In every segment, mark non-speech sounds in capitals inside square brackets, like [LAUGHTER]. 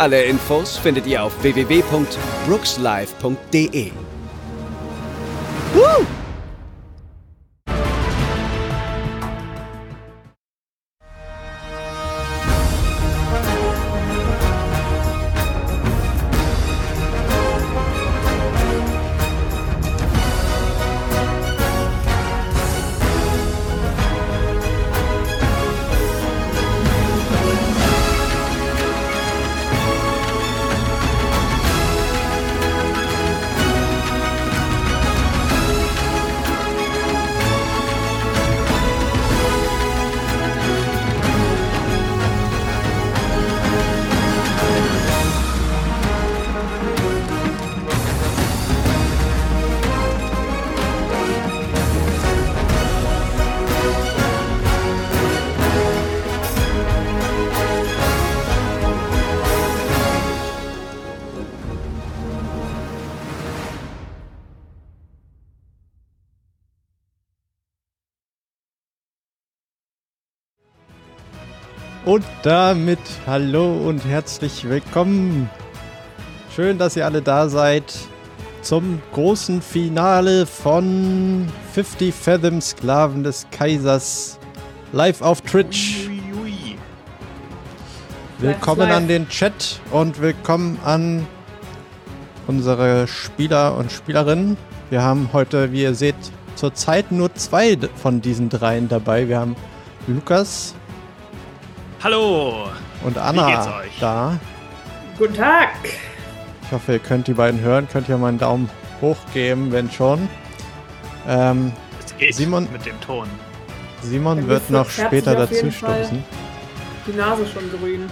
Alle Infos findet ihr auf www.brookslive.de. Woo! Und damit hallo und herzlich willkommen. Schön, dass ihr alle da seid zum großen Finale von 50 Fathom Sklaven des Kaisers live auf Twitch. Willkommen an den Chat und willkommen an unsere Spieler und Spielerinnen. Wir haben heute, wie ihr seht, zurzeit nur zwei von diesen dreien dabei. Wir haben Lukas, Hallo! Und Anna da. Guten Tag! Ich hoffe, ihr könnt die beiden hören. Könnt ihr mal einen Daumen hoch geben, wenn schon. Ähm, es geht Simon, mit dem Ton. Simon wird noch später dazu stoßen. Die Nase schon grün.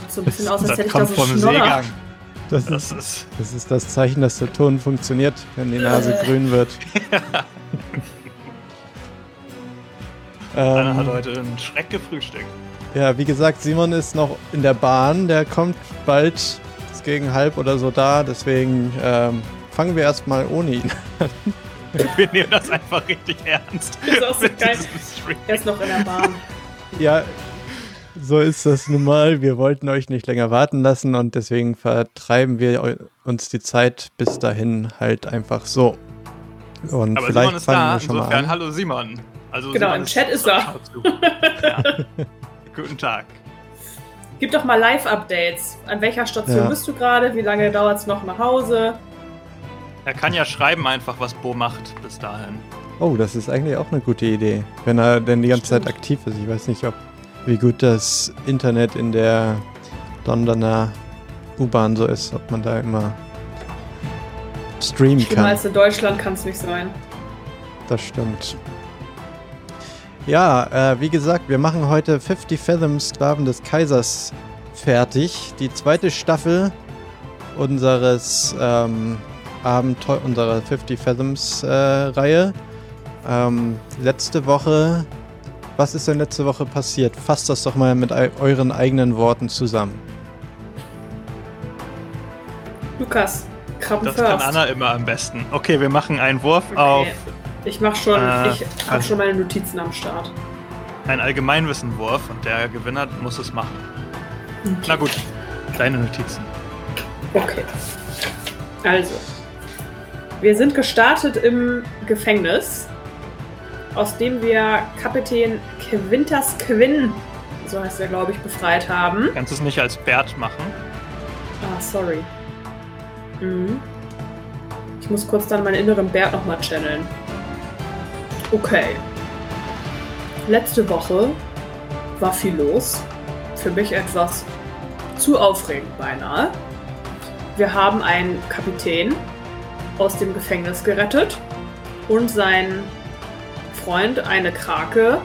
Sieht so ein bisschen aus, als das hätte ich da so vom Seegang. Das, Das ist, ist. das ist das Zeichen, dass der Ton funktioniert, wenn die Nase Äh. grün wird. [LAUGHS] Anna hat ähm, heute einen Schreck gefrühstückt. Ja, wie gesagt, Simon ist noch in der Bahn. Der kommt bald ist gegen halb oder so da. Deswegen ähm, fangen wir erstmal ohne ihn. Wir nehmen das einfach richtig ernst. Das ist auch so geil. Er ist noch in der Bahn. Ja, so ist das nun mal. Wir wollten euch nicht länger warten lassen und deswegen vertreiben wir uns die Zeit bis dahin halt einfach so. Und Aber vielleicht Simon ist fangen da. wir schon mal Insofern, an. hallo Simon. Also Genau, Simon im Chat ist er. Ja. [LAUGHS] Guten Tag. Gib doch mal Live-Updates. An welcher Station Ja. bist du gerade? Wie lange dauert es noch nach Hause? Er kann ja schreiben einfach, was Bo macht bis dahin. Oh, das ist eigentlich auch eine gute Idee, wenn er denn die ganze Stimmt. Zeit aktiv ist. Ich weiß nicht, ob wie gut das Internet in der Londoner U-Bahn so ist, ob man da immer streamen Schlimmer kann. als in Deutschland kann es nicht sein. Das stimmt. Ja, äh, wie gesagt, wir machen heute 50 Fathom Sklaven des Kaisers fertig. Die zweite Staffel unseres ähm, Abenteu unserer 50 Fathoms äh, Reihe. Ähm, letzte Woche, was ist denn letzte Woche passiert? Fasst das doch mal mit eu euren eigenen Worten zusammen. Lukas, Krabben Das first. kann Anna immer am besten. Okay, wir machen einen Wurf auf Okay. Ich mach schon, Äh, ich hab also- schon meine Notizen am Start. einen Allgemeinwissenwurf und der Gewinner muss es machen. Na gut, deine Notizen. Okay. Also, wir sind gestartet im Gefängnis, aus dem wir Kapitän Quintas Quinn, so heißt er, glaube ich, befreit haben. Kannst du es nicht als Bert machen? Ah, sorry. Mhm. Ich muss kurz dann meinen inneren Bert nochmal channeln. Okay. Letzte Woche war viel los. Für mich etwas zu aufregend beinahe. Wir haben einen Kapitän aus dem Gefängnis gerettet und seinen Freund, eine Krake,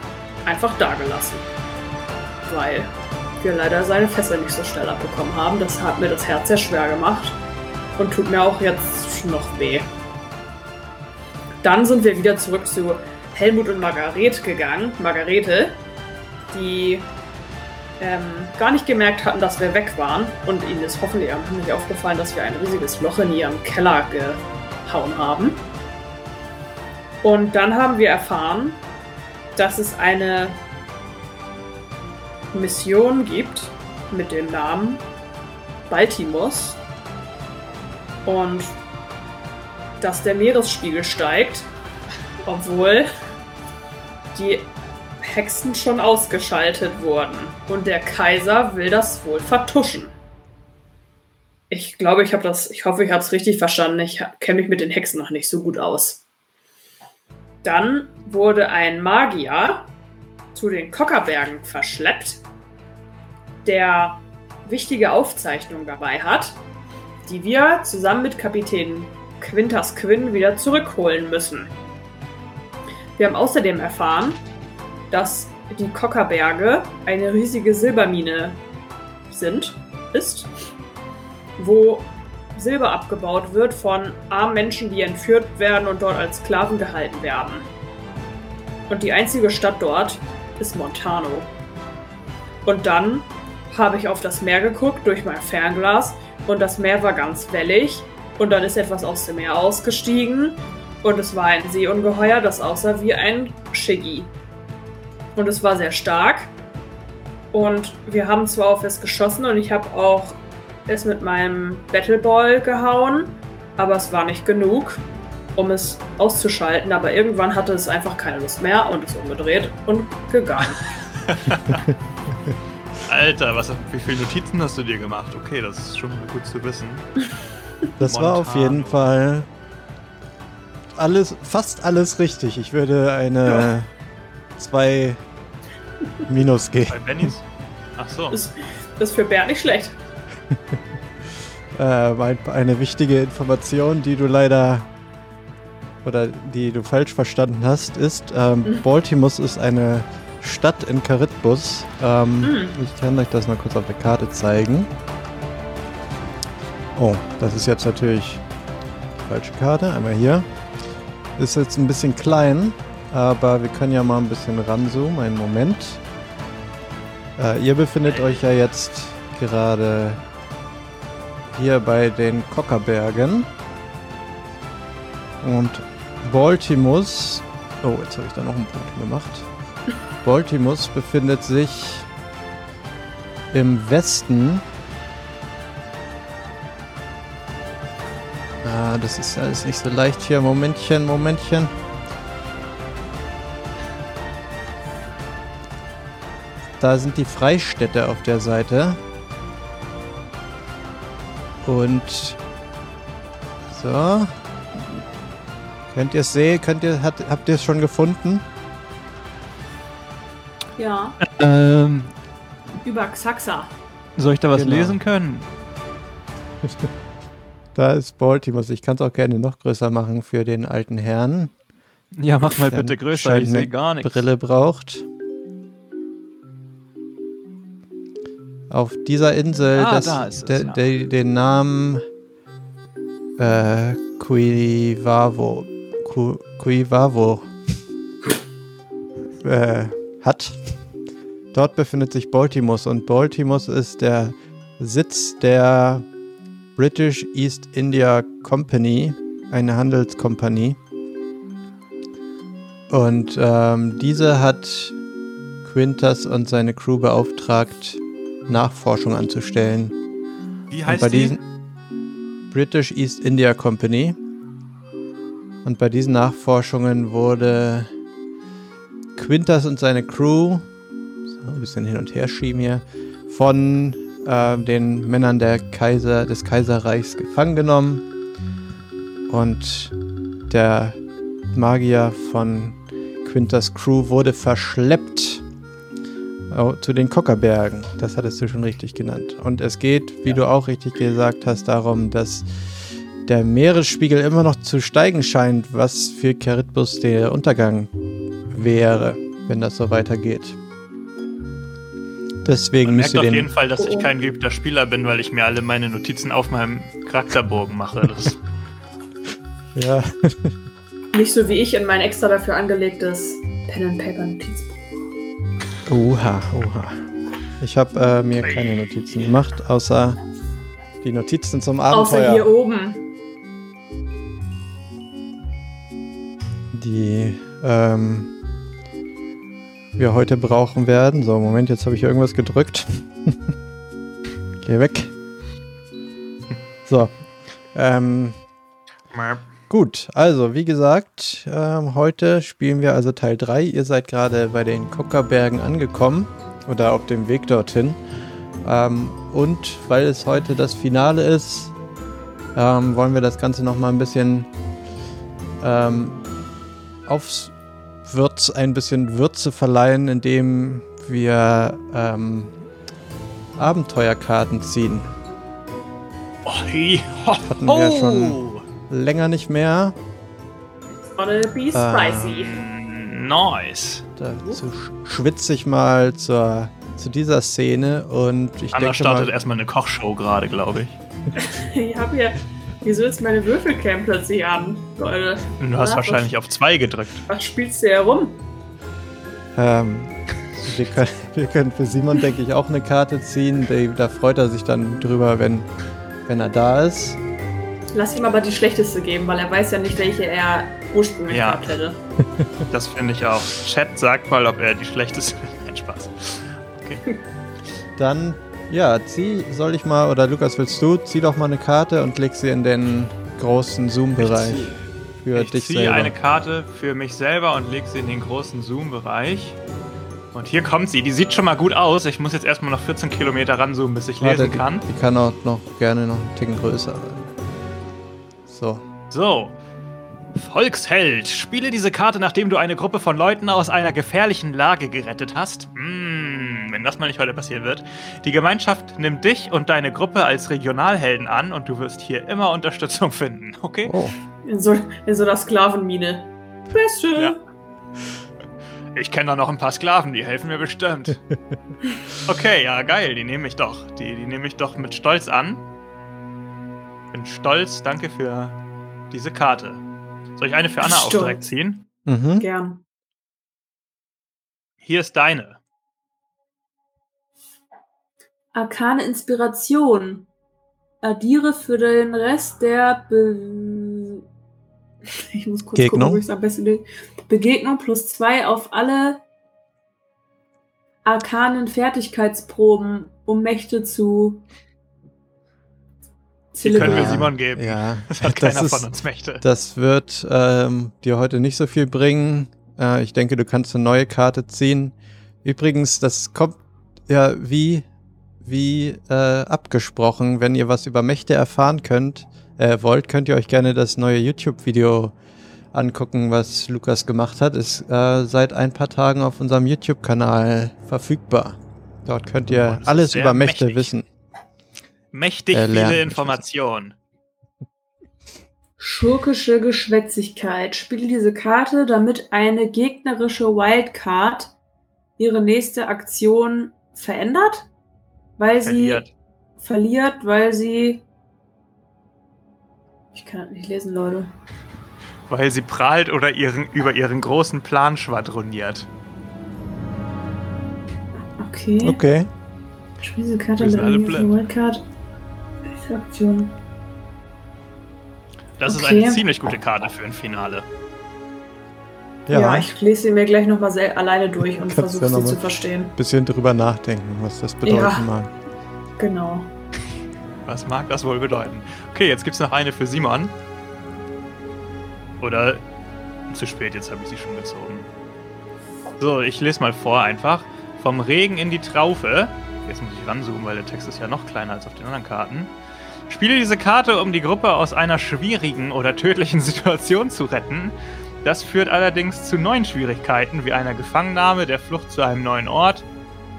einfach dagelassen. Weil wir leider seine Fässer nicht so schnell abbekommen haben. Das hat mir das Herz sehr schwer gemacht und tut mir auch jetzt noch weh. Dann sind wir wieder zurück zu Helmut und Margarete gegangen. Margarete, die ähm, gar nicht gemerkt hatten, dass wir weg waren. Und ihnen ist hoffentlich nicht aufgefallen, dass wir ein riesiges Loch in ihrem Keller gehauen haben. Und dann haben wir erfahren, dass es eine Mission gibt mit dem Namen Baltimus. Und dass der Meeresspiegel steigt, obwohl die Hexen schon ausgeschaltet wurden. Und der Kaiser will das wohl vertuschen. Ich glaube, ich habe das, ich hoffe, ich habe es richtig verstanden. Ich kenne mich mit den Hexen noch nicht so gut aus. Dann wurde ein Magier zu den Kockerbergen verschleppt, der wichtige Aufzeichnungen dabei hat, die wir zusammen mit Kapitän Quintas Quinn wieder zurückholen müssen. Wir haben außerdem erfahren, dass die Kockerberge eine riesige Silbermine sind, ist, wo Silber abgebaut wird von armen Menschen, die entführt werden und dort als Sklaven gehalten werden. Und die einzige Stadt dort ist Montano. Und dann habe ich auf das Meer geguckt durch mein Fernglas und das Meer war ganz wellig und dann ist etwas aus dem Meer ausgestiegen und es war ein Seeungeheuer, das aussah wie ein Shiggy. Und es war sehr stark. Und wir haben zwar auf es geschossen und ich habe auch es mit meinem Battleball gehauen, aber es war nicht genug, um es auszuschalten. Aber irgendwann hatte es einfach keine Lust mehr und ist umgedreht und gegangen. [LAUGHS] [LAUGHS] Alter, was, wie viele Notizen hast du dir gemacht? Okay, das ist schon mal gut zu wissen. Das Montano. war auf jeden Fall alles, fast alles richtig. Ich würde eine 2 ja. Minus geben. Bei Bennys? Ach so. Das, das ist für Bert nicht schlecht. [LAUGHS] äh, eine wichtige Information, die du leider oder die du falsch verstanden hast, ist, ähm, mhm. Baltimore ist eine Stadt in Charybdis. Ähm, mhm. Ich kann euch das mal kurz auf der Karte zeigen. Oh, das ist jetzt natürlich falsche Karte. Einmal hier. Ist jetzt ein bisschen klein, aber wir können ja mal ein bisschen ranzoomen. Einen Moment. Äh, ihr befindet euch ja jetzt gerade hier bei den Kockerbergen. Und Baltimus. Oh, jetzt habe ich da noch einen Punkt gemacht. [LAUGHS] Baltimus befindet sich im Westen Das ist alles nicht so leicht hier. Momentchen, Momentchen. Da sind die Freistädte auf der Seite. Und so. Könnt ihr es sehen? Könnt ihr, hat, habt ihr es schon gefunden? Ja. Ähm, Über Xaxa. Soll ich da was genau. lesen können? [LAUGHS] Da ist Baltimore. Ich kann es auch gerne noch größer machen für den alten Herrn. Ja, mach mal bitte größer, ich sehe gar nichts. Brille braucht. Auf dieser Insel, ah, das, da es, de, ja. de, den Namen äh, Cuivavo, Cu, Cuivavo äh, hat. Dort befindet sich Baltimore und Baltimore ist der Sitz der British East India Company, eine Handelskompanie. Und ähm, diese hat Quintas und seine Crew beauftragt, Nachforschung anzustellen. Wie heißt und bei die? British East India Company. Und bei diesen Nachforschungen wurde Quintas und seine Crew, so ein bisschen hin und her schieben hier, von äh, den Männern der Kaiser, des Kaiserreichs gefangen genommen. Und der Magier von Quintas Crew wurde verschleppt oh, zu den Kockerbergen. Das hattest du schon richtig genannt. Und es geht, wie ja. du auch richtig gesagt hast, darum, dass der Meeresspiegel immer noch zu steigen scheint, was für Charybdis der Untergang wäre, wenn das so weitergeht. Deswegen Man müsst merkt ihr auf den. jeden Fall, dass ich Oh. kein geübter Spieler bin, weil ich mir alle meine Notizen auf meinem Charakterbogen mache. Das [LAUGHS] Ja, Nicht so wie ich in mein extra dafür angelegtes Pen and Paper Notizbuch. oha, oha. Ich habe äh, mir keine Notizen gemacht, außer die Notizen zum Außer Abenteuer, hier oben. die ähm, wir heute brauchen werden. So, Moment, jetzt habe ich irgendwas gedrückt. [LAUGHS] Geh weg. So. Ähm, Gut, also wie gesagt, ähm, heute spielen wir also Teil 3. Ihr seid gerade bei den Kockerbergen angekommen oder auf dem Weg dorthin. Ähm, und weil es heute das Finale ist, ähm, wollen wir das Ganze nochmal ein bisschen ähm, aufs Würz, ein bisschen Würze verleihen, indem wir ähm, Abenteuerkarten ziehen. Oh, hi, ho, Hatten wir ho. schon. Länger nicht mehr. Gonna be spicy. Mm, Nice. Dazu sch- schwitze ich mal zur, zu dieser Szene und ich Anna denke startet mal, erstmal eine Kochshow gerade, glaube ich. [LAUGHS] Ich habe hier. Wieso ist meine Würfelcam plötzlich an? Leute, du hast Ja, wahrscheinlich auf zwei gedrückt. was spielst du hier rum? ähm, wir, können, wir können für Simon, denke ich, auch eine Karte ziehen. Da freut er sich dann drüber, wenn, wenn er da ist. Lass ihm aber die schlechteste geben, weil er weiß ja nicht, welche er ursprünglich Ja. gehabt hätte. [LAUGHS] Das finde ich auch. Chat sagt mal, ob er die schlechteste. [LAUGHS] Nein, Spaß. Dann, ja, zieh, soll ich mal, oder Lukas, willst du, zieh doch mal eine Karte und leg sie in den großen Zoom-Bereich für ich dich ziehe selber. eine Karte für mich selber und lege sie in den großen Zoom-Bereich. Und hier kommt sie. Die sieht schon mal gut aus. Ich muss jetzt erstmal noch 14 Kilometer ranzoomen, bis ich Warte, lesen kann. Die, die kann auch noch gerne noch einen Ticken größer. So. So. Volksheld. Spiele diese Karte, nachdem du eine Gruppe von Leuten aus einer gefährlichen Lage gerettet hast. Hm, wenn das mal nicht heute passieren wird. Die Gemeinschaft nimmt dich und deine Gruppe als Regionalhelden an und du wirst hier immer Unterstützung finden. Okay? Oh. In so, in so einer Sklavenmine. Beste. Ja. Ich kenne da noch ein paar Sklaven, die helfen mir bestimmt. [LAUGHS] Okay, ja, geil, die nehme ich doch. Die, die nehme ich doch mit Stolz an. Bin stolz, danke für diese Karte. Soll ich eine für Anna auch Stolz. direkt ziehen? Mhm. Gern. Hier ist deine. Arkane Inspiration. Addiere für den Rest der Be [LAUGHS] ich muss kurz Gegnung? gucken, wo ich es am besten. Begegnung plus zwei auf alle arkanen Fertigkeitsproben, um Mächte zu Die können wir Ja, Simon geben. Ja, [LAUGHS] Das hat das keiner ist- von uns Mächte. Das wird ähm, dir heute nicht so viel bringen. Äh, ich denke, du kannst eine neue Karte ziehen. Übrigens, das kommt ja wie, wie äh, abgesprochen. Wenn ihr was über Mächte erfahren könnt, äh, wollt, könnt ihr euch gerne das neue YouTube-Video angucken, was Lukas gemacht hat. Ist äh, seit ein paar Tagen auf unserem YouTube-Kanal verfügbar. Dort könnt ihr alles über Mächte mächtig. wissen. Mächtig äh, lernen. viele Informationen. Schurkische Geschwätzigkeit. Spiele diese Karte, damit eine gegnerische Wildcard ihre nächste Aktion verändert, weil Verliert. sie verliert, weil sie. Ich kann das nicht lesen, Leute. Weil sie prahlt oder ihren, über ihren großen Plan schwadroniert. Okay. Okay. Spiele diese Karte mit einer. Wildcard. Aktion. Das ist Okay. eine ziemlich gute Karte für ein Finale. Ja, Ja, ich lese sie mir gleich nochmal alleine durch und versuche ja sie mal- zu verstehen. bisschen drüber nachdenken, was das bedeuten Ja. mag. Genau. Was mag das wohl bedeuten? Okay, jetzt gibt's noch eine für Simon. Oder zu spät, jetzt habe ich sie schon gezogen. So, ich lese mal vor einfach. Vom Regen in die Traufe. Jetzt muss ich ranzoomen, weil der Text ist ja noch kleiner als auf den anderen Karten. Spiele diese Karte, um die Gruppe aus einer schwierigen oder tödlichen [LAUGHS] Situation zu retten. Das führt allerdings zu neuen Schwierigkeiten, wie einer Gefangennahme, der Flucht zu einem neuen Ort,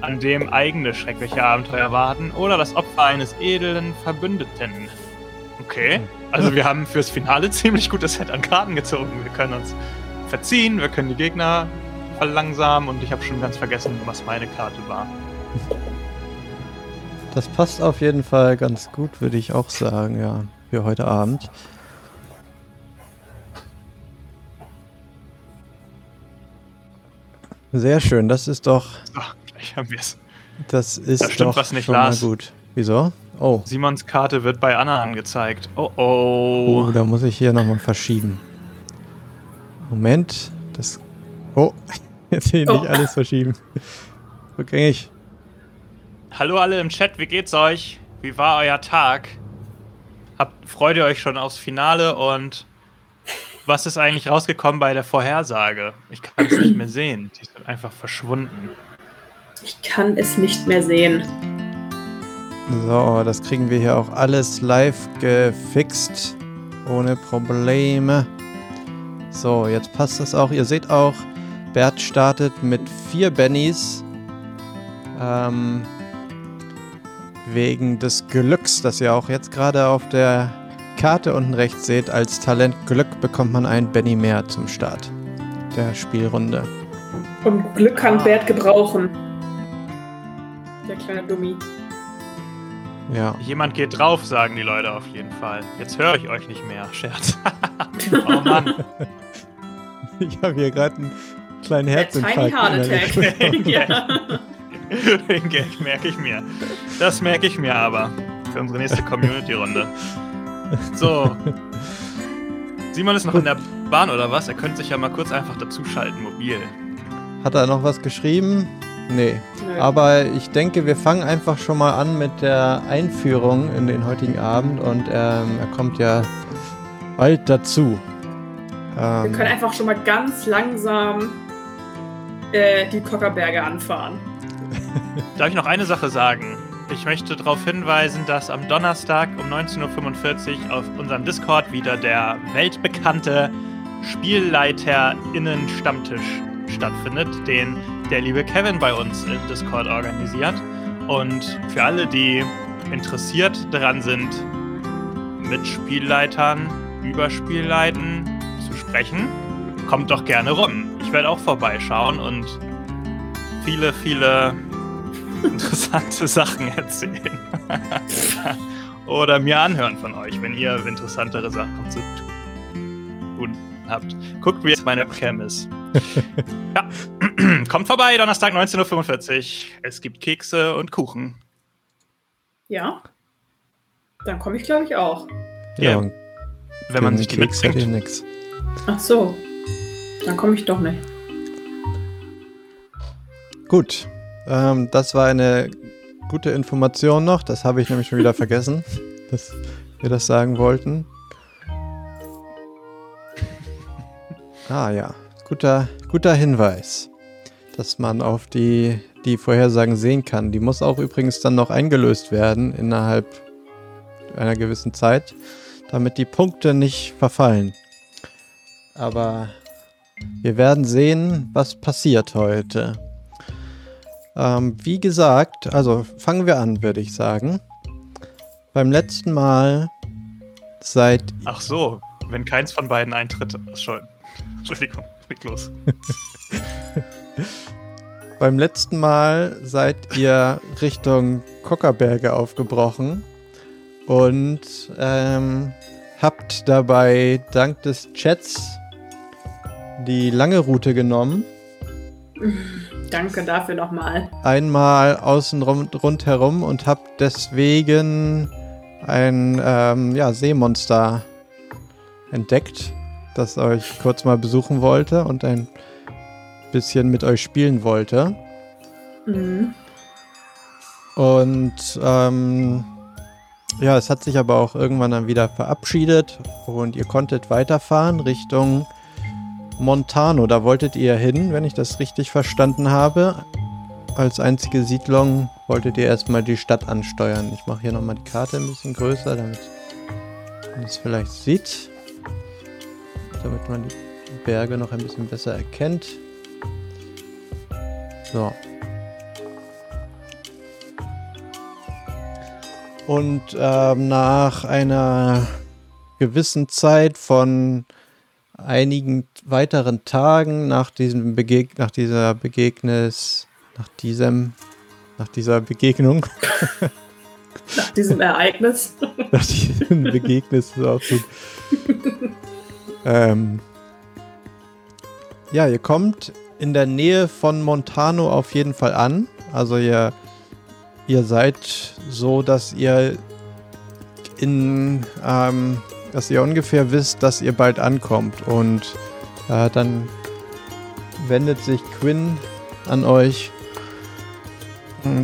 an dem eigene schreckliche Abenteuer warten oder das Opfer eines edlen Verbündeten. Okay, also wir haben fürs Finale [LAUGHS] ziemlich gutes Set an Karten gezogen. Wir können uns verziehen, wir können die Gegner verlangsamen und ich habe schon ganz vergessen, was meine Karte war. Das passt auf jeden Fall ganz gut, würde ich auch sagen, ja, für heute Abend. Sehr schön, das ist doch. So, gleich haben wir es. Das ist Da stimmt doch was nicht, schon Lars. mal gut. Wieso? Oh. Simons Karte wird bei Anna angezeigt. Oh Oh, oh. da muss ich hier nochmal verschieben. Moment. Das. Oh, [LAUGHS] jetzt hier Oh. nicht alles verschieben. Rückgängig. Hallo alle im Chat, wie geht's euch? Wie war euer Tag? Habt, freut ihr euch schon aufs Finale und was ist eigentlich rausgekommen bei der Vorhersage? Ich kann es nicht mehr sehen. Die ist einfach verschwunden. Ich kann es nicht mehr sehen. So, das kriegen wir hier auch alles live gefixt. Ohne Probleme. So, jetzt passt das auch. Ihr seht auch, Bert startet mit vier Bennys. Ähm, wegen des Glücks, das ihr auch jetzt gerade auf der Karte unten rechts seht. Als Talent Glück bekommt man einen Benny mehr zum Start der Spielrunde. Und Glück kann Ah. Bert gebrauchen. Der kleine Dummi. Ja. Jemand geht drauf, sagen die Leute auf jeden Fall. Jetzt höre ich euch nicht mehr. Scherz. [LAUGHS] oh Mann. [LAUGHS] Ich habe hier gerade einen kleinen Der Tiny Herzinfarkt. Heart. Attack. [LAUGHS] ja. Den Gag merke ich mir. Das merke ich mir aber. Für unsere nächste Community-Runde. So. [LAUGHS] Simon ist noch in der Bahn oder was? Er könnte sich ja mal kurz einfach dazuschalten, mobil. Hat er noch was geschrieben? Nee. Nö. Aber ich denke, wir fangen einfach schon mal an mit der Einführung in den heutigen Abend und ähm, er kommt ja bald dazu. Wir Ähm, können einfach schon mal ganz langsam äh, die Kockerberge anfahren. Darf ich noch eine Sache sagen? Ich möchte darauf hinweisen, dass am Donnerstag um 19.45 Uhr auf unserem Discord wieder der weltbekannte SpielleiterInnen-Stammtisch stattfindet, den der liebe Kevin bei uns im Discord organisiert. Und für alle, die interessiert daran sind, mit Spielleitern über Spielleiten zu sprechen, kommt doch gerne rum. Ich werde auch vorbeischauen und viele, viele interessante Sachen erzählen. [LAUGHS] Oder mir anhören von euch, wenn ihr interessantere Sachen zu tun habt. Guckt, wie jetzt meine Webcam ist. [LAUGHS] ja. [CLEARS THROAT] Kommt vorbei, Donnerstag 19.45 Uhr. Es gibt Kekse und Kuchen. Ja. Dann komme ich, glaube ich, auch. ja, ja, Wenn man sich die Keks. Ach so. Dann komme ich doch nicht. Gut. Ähm, das war eine gute Information noch. Das habe ich nämlich schon wieder vergessen, [LAUGHS] dass wir das sagen wollten. Ah ja, guter, guter Hinweis, dass man auf die, die Vorhersagen sehen kann. Die muss auch übrigens dann noch eingelöst werden innerhalb einer gewissen Zeit, damit die Punkte nicht verfallen. Aber wir werden sehen, was passiert heute. Ähm, wie gesagt, also fangen wir an, würde ich sagen. Beim letzten Mal seid Ach so, wenn keins von beiden eintritt. Schon. [LAUGHS] Entschuldigung, leg los. [LAUGHS] beim letzten Mal seid ihr Richtung Kockerberge aufgebrochen und ähm, habt dabei dank des Chats die lange Route genommen. [LAUGHS] Danke dafür nochmal. einmal außen rum, rundherum und habt deswegen ein ähm, ja, Seemonster entdeckt, das euch kurz mal besuchen wollte und ein bisschen mit euch spielen wollte. Mhm. Und ähm, ja, es hat sich aber auch irgendwann dann wieder verabschiedet und ihr konntet weiterfahren Richtung Montano. Da wolltet ihr hin, wenn ich das richtig verstanden habe. Als einzige Siedlung wolltet ihr erstmal die Stadt ansteuern. Ich mache hier nochmal die Karte ein bisschen größer, damit man es vielleicht sieht. Damit man die Berge noch ein bisschen besser erkennt. So. Und ähm, nach einer gewissen Zeit von einigen weiteren Tagen nach diesem Begeg nach dieser Begegnis, nach diesem nach dieser Begegnung, [LAUGHS] Nach diesem Ereignis. [LAUGHS] nach diesem Begegnis ist auch gut. ähm, ja, ihr kommt in der Nähe von Montano auf jeden Fall an. Also ihr, ihr seid so, dass ihr in, ähm, dass ihr ungefähr wisst, dass ihr bald ankommt. Und äh, dann wendet sich Quinn an euch.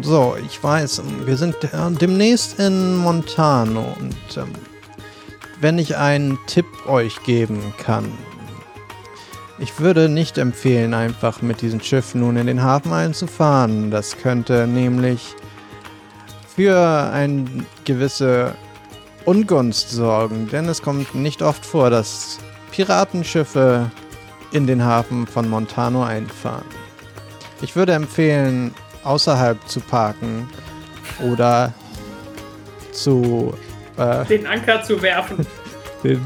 So, ich weiß, wir sind äh, demnächst in Montano und ähm, wenn ich einen Tipp euch geben kann, ich würde nicht empfehlen, einfach mit diesem Schiff nun in den Hafen einzufahren. Das könnte nämlich für eine gewisse Ungunst sorgen, denn es kommt nicht oft vor, dass Piratenschiffe in den Hafen von Montano einfahren. Ich würde empfehlen, außerhalb zu parken oder zu äh, Den Anker zu werfen. [LAUGHS] den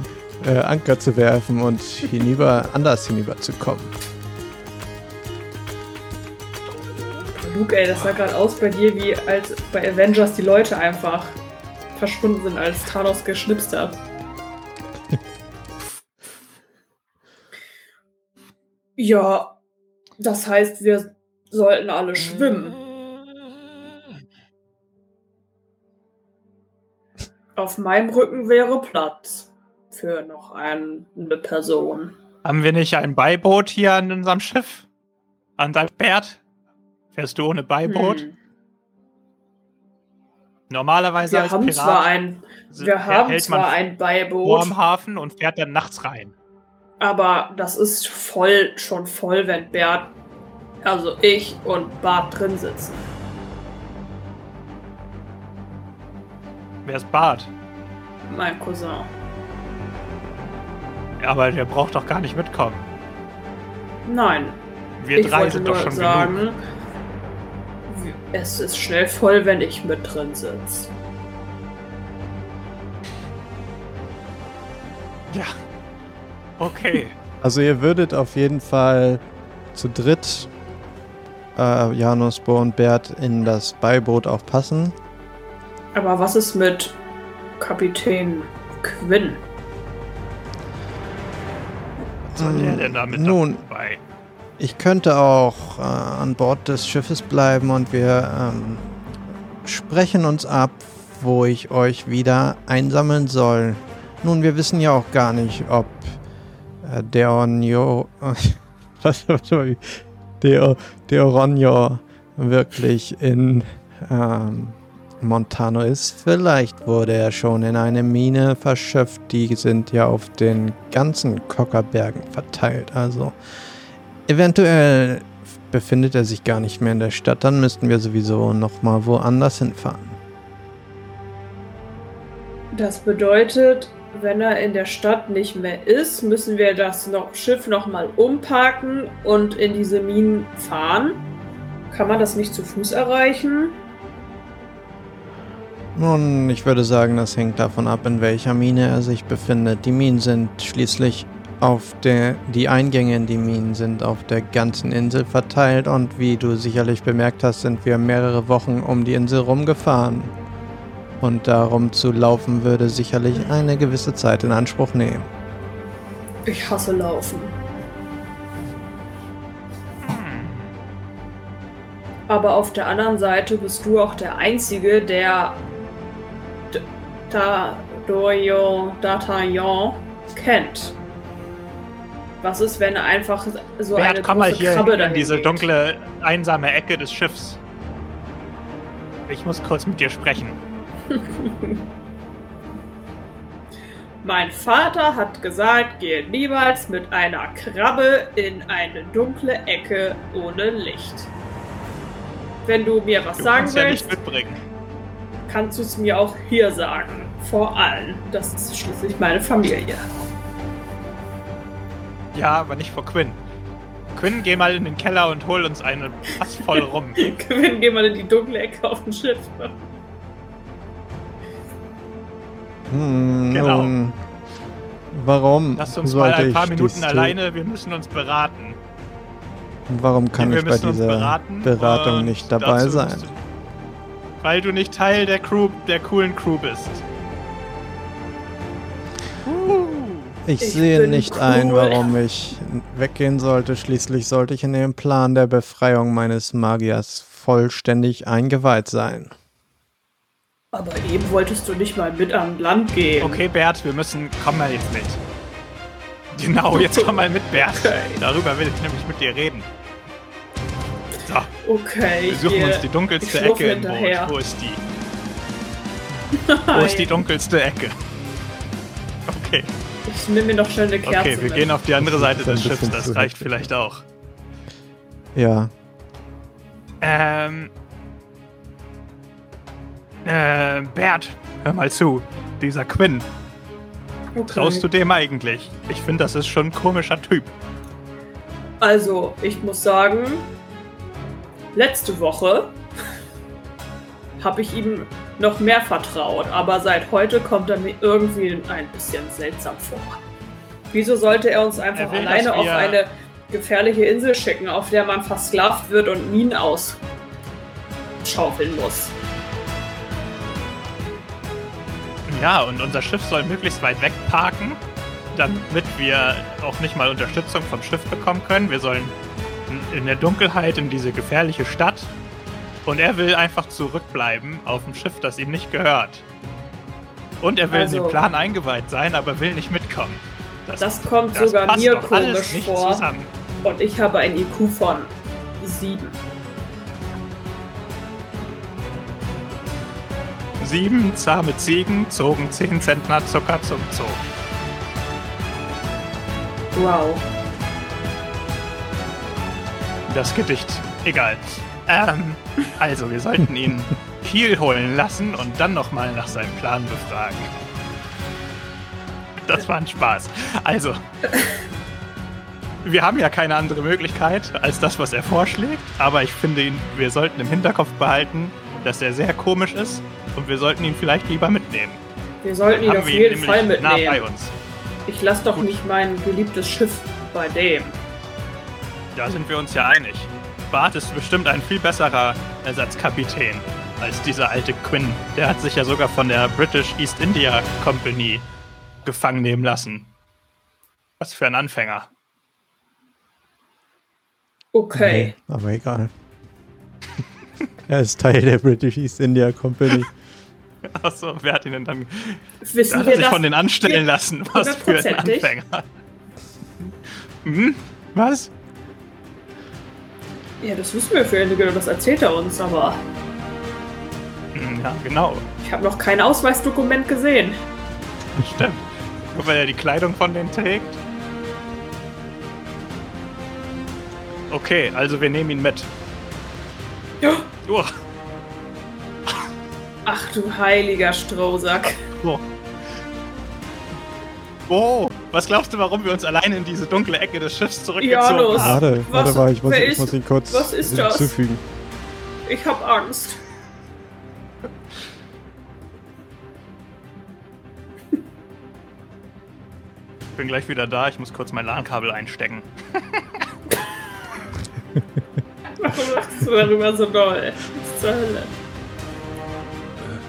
äh, Anker zu werfen und hinüber, anders hinüberzukommen. Luke, ey, das sah gerade aus bei dir, wie als bei Avengers die Leute einfach verschwunden sind, als Thanos geschnipst hat. ja, das heißt, wir sollten alle schwimmen. Auf meinem Rücken wäre Platz für noch ein, eine Person. Haben wir nicht ein Beiboot hier an unserem Schiff? An deinem Pferd? Fährst du ohne Beiboot? Hm. Normalerweise Wir als haben Pirat zwar ein, wir haben hält man zwar ein Beiboot, am Hafen und fährt dann nachts rein. aber das ist voll, schon voll, wenn Bert, also ich und Bart drin sitzen. Wer ist Bart? Mein Cousin. Aber der braucht doch gar nicht mitkommen. Nein, Wir ich drei sind doch schon sagen, genug. Es ist schnell voll, wenn ich mit drin sitze. Ja. Okay. [LAUGHS] Also ihr würdet auf jeden Fall zu dritt, äh, Janus, Bo und Bert, in das Beiboot aufpassen. Aber was ist mit Kapitän Quinn? Was soll der denn damit Nun, dabei? Ich könnte auch äh, an Bord des Schiffes bleiben und wir ähm, sprechen uns ab, wo ich euch wieder einsammeln soll. Nun, wir wissen ja auch gar nicht, ob äh, Deonio, [LAUGHS] was, wie- Deo, Deoronio wirklich in ähm, Montano ist. Vielleicht wurde er schon in eine Mine verschöpft. Die sind ja auf den ganzen Kockerbergen verteilt. Also eventuell befindet er sich gar nicht mehr in der Stadt. Dann müssten wir sowieso noch mal woanders hinfahren. Das bedeutet, wenn er in der Stadt nicht mehr ist, müssen wir das noch, Schiff nochmal umparken und in diese Minen fahren. Kann man das nicht zu Fuß erreichen? Nun, ich würde sagen, das hängt davon ab, in welcher Mine er sich befindet. Die Minen sind schließlich auf der, die Eingänge in die Minen sind auf der ganzen Insel verteilt und wie du sicherlich bemerkt hast, sind wir mehrere Wochen um die Insel rumgefahren. Und darum zu laufen würde sicherlich eine gewisse Zeit in Anspruch nehmen. Ich hasse Laufen. Aber auf der anderen Seite bist du auch der Einzige, der D- Da Doyo D'Artagnan kennt. Was ist, wenn er einfach so eine Bert, komm mal hier Krabbe in diese legt? dunkle, einsame Ecke des Schiffs. Ich muss kurz mit dir sprechen. [LAUGHS] Mein Vater hat gesagt, gehe niemals mit einer Krabbe in eine dunkle Ecke ohne Licht. Wenn du mir was Du sagen kannst ja willst, nicht mitbringen. kannst du es mir auch hier sagen. Vor allem. Das ist schließlich meine Familie. Ja, aber nicht vor Quinn. Quinn, geh mal in den Keller und hol uns eine Fass voll rum. [LAUGHS] Gewinn, geh mal in die dunkle Ecke auf dem Schiff. Hm, Genau. nun, warum Lass uns mal ein paar Minuten alleine, wir müssen uns beraten. Warum kann wir ich bei dieser beraten. Beratung nicht dabei sein? du- Weil du nicht Teil der Crew, der coolen Crew bist. Ich, Ich sehe nicht cool. ein, warum ich weggehen sollte. Schließlich sollte ich in den Plan der Befreiung meines Magiers vollständig eingeweiht sein. Aber eben wolltest du nicht mal mit an Land gehen. Okay, Bert, wir müssen. Komm mal jetzt mit. Genau, jetzt komm mal mit, Bert. Okay. Darüber will ich nämlich mit dir reden. So, Okay, wir suchen uns die dunkelste Ecke im hinterher. Boot. Wo ist die? [LAUGHS] Wo ist die dunkelste Ecke? Okay, Ich nehme mir noch schnell eine Kerze okay, wir mit. gehen auf die andere Seite des Schiffs, das reicht vielleicht auch. Ja, Ähm. Äh, Bert, hör mal zu. Dieser Quinn, okay. traust du dem eigentlich? Ich finde, das ist schon ein komischer Typ. Also, ich muss sagen, letzte Woche habe ich ihm noch mehr vertraut, aber seit heute kommt er mir irgendwie ein bisschen seltsam vor. Wieso sollte er uns einfach Er will, alleine auf eine gefährliche Insel schicken, auf der man versklavt wird und Minen ausschaufeln muss? Ja, und unser Schiff soll möglichst weit weg parken, damit wir auch nicht mal Unterstützung vom Schiff bekommen können. Wir sollen in der Dunkelheit in diese gefährliche Stadt. Und er will einfach zurückbleiben auf dem Schiff, das ihm nicht gehört. Und er will in Also- den Plan eingeweiht sein, aber will nicht mitkommen. Das kommt das sogar mir komisch vor. Zusammen. Und ich habe ein IQ von 7. Sieben zahme Ziegen zogen 10 Zentner Zucker zum Zoo. Wow. Das Gedicht. Egal. Ähm, also, wir sollten ihn Kiel holen lassen und dann nochmal nach seinem Plan befragen. Das war ein Spaß. Also, wir haben ja keine andere Möglichkeit als das, was er vorschlägt, aber ich finde, ihn, wir sollten im Hinterkopf behalten, dass er sehr komisch ist und wir sollten ihn vielleicht lieber mitnehmen. Wir sollten ihn auf jeden Fall nah bei mitnehmen. uns. Ich lasse doch Gut. nicht mein geliebtes Schiff bei dem. Da sind wir uns ja einig. Bart ist bestimmt ein viel besserer Ersatzkapitän als dieser alte Quinn. Der hat sich ja sogar von der British East India Company gefangen nehmen lassen. Was für ein Anfänger. Okay. Nee, aber egal. [LAUGHS] er ist Teil der British East India Company. [LAUGHS] Achso, wer hat ihn denn dann Wissen hat wir er sich das? von den anstellen lassen? Was für ein? Anfänger. Hm? Was? Ja, das wissen wir für Ende, das erzählt er uns, aber Ja, genau. ich habe noch kein Ausweisdokument gesehen. Stimmt. Nur weil er die Kleidung von denen trägt. Okay, also wir nehmen ihn mit. Ja. Oh, Ach du heiliger Strohsack. oh. oh, was glaubst du, warum wir uns alleine in diese dunkle Ecke des Schiffs zurückgezogen Janus. haben? Warte, Was- warte mal, ich muss, ich ist- muss ihn kurz was ist das? hinzufügen. Ich habe Angst. Ich bin gleich wieder da, ich muss kurz mein LAN-Kabel einstecken. [LAUGHS] Warum lachst du darüber so doll? Was zur Hölle?